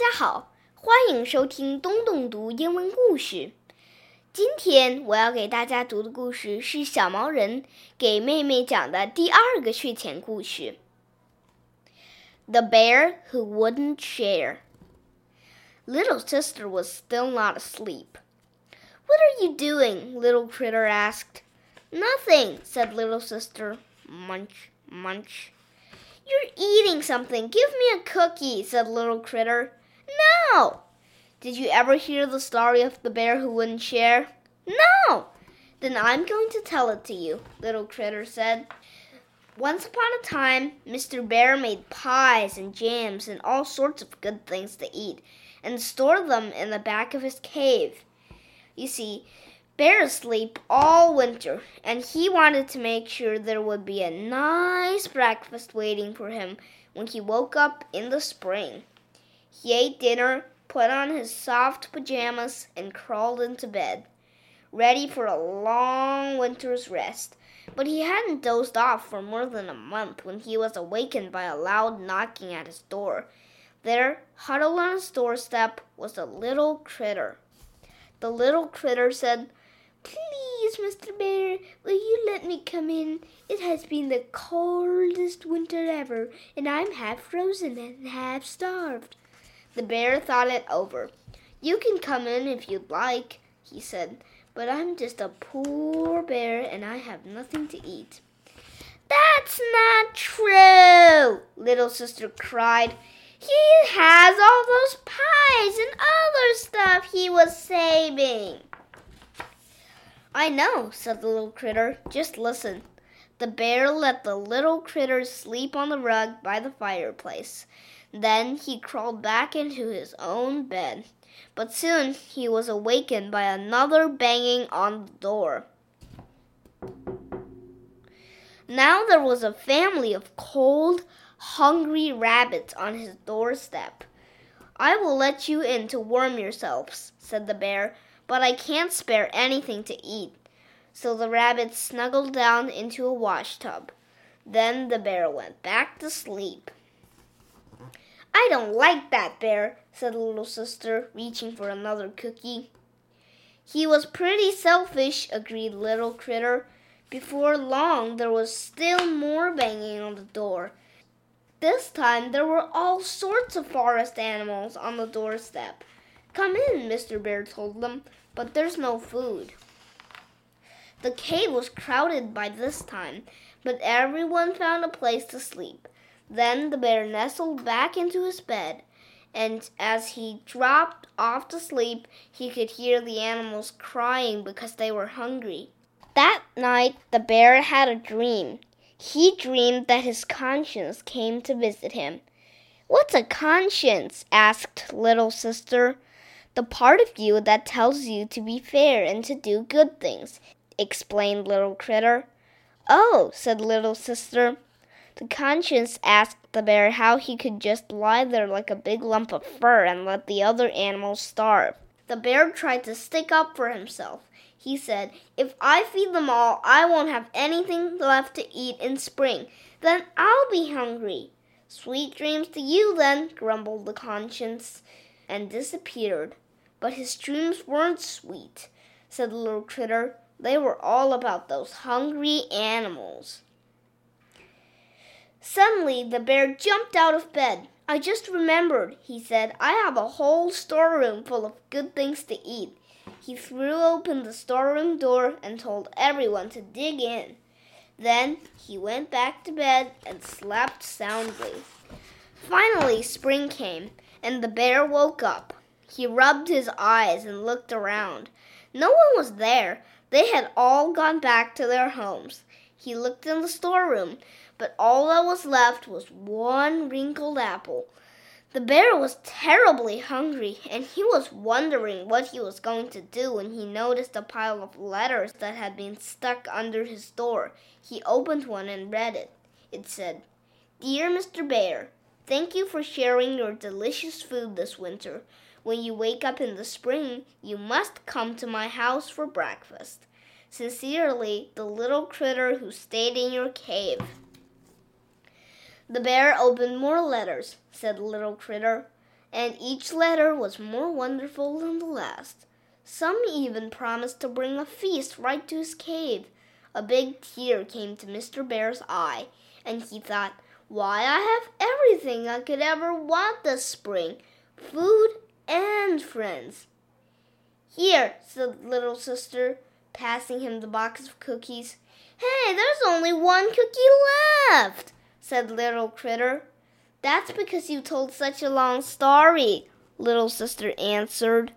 家好，欢迎收听东东读英文故事。今天我要给大家读的故事是小毛人给妹妹讲的第二个睡前故事。The Bear Who Wouldn't Share. Little sister was still not asleep. What are you doing? Little critter asked. Nothing, said little sister. Munch, munch. You're eating something. Give me a cookie, said little critter. No! Did you ever hear the story of the bear who wouldn't share? No! Then I'm going to tell it to you, little critter said. Once upon a time, Mr. Bear made pies and jams and all sorts of good things to eat and stored them in the back of his cave. You see, bears sleep all winter, and he wanted to make sure there would be a nice breakfast waiting for him when he woke up in the spring. He ate dinner, put on his soft pajamas, and crawled into bed, ready for a long winter's rest. But he hadn't dozed off for more than a month when he was awakened by a loud knocking at his door. There, huddled on his doorstep, was a little critter. The little critter said, Please, Mr. Bear, will you let me come in? It has been the coldest winter ever, and I'm half frozen and half starved. The bear thought it over. You can come in if you'd like, he said, but I'm just a poor bear and I have nothing to eat. That's not true, little sister cried. He has all those pies and other stuff he was saving. I know, said the little critter. Just listen. The bear let the little critter sleep on the rug by the fireplace. Then he crawled back into his own bed. But soon he was awakened by another banging on the door. Now there was a family of cold, hungry rabbits on his doorstep. I will let you in to warm yourselves, said the bear, but I can't spare anything to eat. So the rabbits snuggled down into a washtub. Then the bear went back to sleep. I don't like that bear, said the little sister, reaching for another cookie. He was pretty selfish, agreed Little Critter. Before long, there was still more banging on the door. This time, there were all sorts of forest animals on the doorstep. Come in, Mr. Bear told them, but there's no food. The cave was crowded by this time, but everyone found a place to sleep. Then the bear nestled back into his bed, and as he dropped off to sleep, he could hear the animals crying because they were hungry. That night, the bear had a dream. He dreamed that his conscience came to visit him. What's a conscience? asked little sister. The part of you that tells you to be fair and to do good things, explained little critter. Oh, said little sister. The conscience asked the bear how he could just lie there like a big lump of fur and let the other animals starve. The bear tried to stick up for himself. He said, If I feed them all, I won't have anything left to eat in spring. Then I'll be hungry. Sweet dreams to you, then, grumbled the conscience, and disappeared. But his dreams weren't sweet, said the little critter. They were all about those hungry animals. Suddenly, the bear jumped out of bed. I just remembered, he said. I have a whole storeroom full of good things to eat. He threw open the storeroom door and told everyone to dig in. Then he went back to bed and slept soundly. Finally, spring came, and the bear woke up. He rubbed his eyes and looked around. No one was there. They had all gone back to their homes. He looked in the storeroom but all that was left was one wrinkled apple. The bear was terribly hungry, and he was wondering what he was going to do when he noticed a pile of letters that had been stuck under his door. He opened one and read it. It said, Dear Mr. Bear, thank you for sharing your delicious food this winter. When you wake up in the spring, you must come to my house for breakfast. Sincerely, the little critter who stayed in your cave. The bear opened more letters, said Little Critter, and each letter was more wonderful than the last. Some even promised to bring a feast right to his cave. A big tear came to Mr. Bear's eye, and he thought, Why, I have everything I could ever want this spring food and friends. Here, said little sister, passing him the box of cookies. Hey, there's only one cookie left, said little critter. That's because you told such a long story, little sister answered.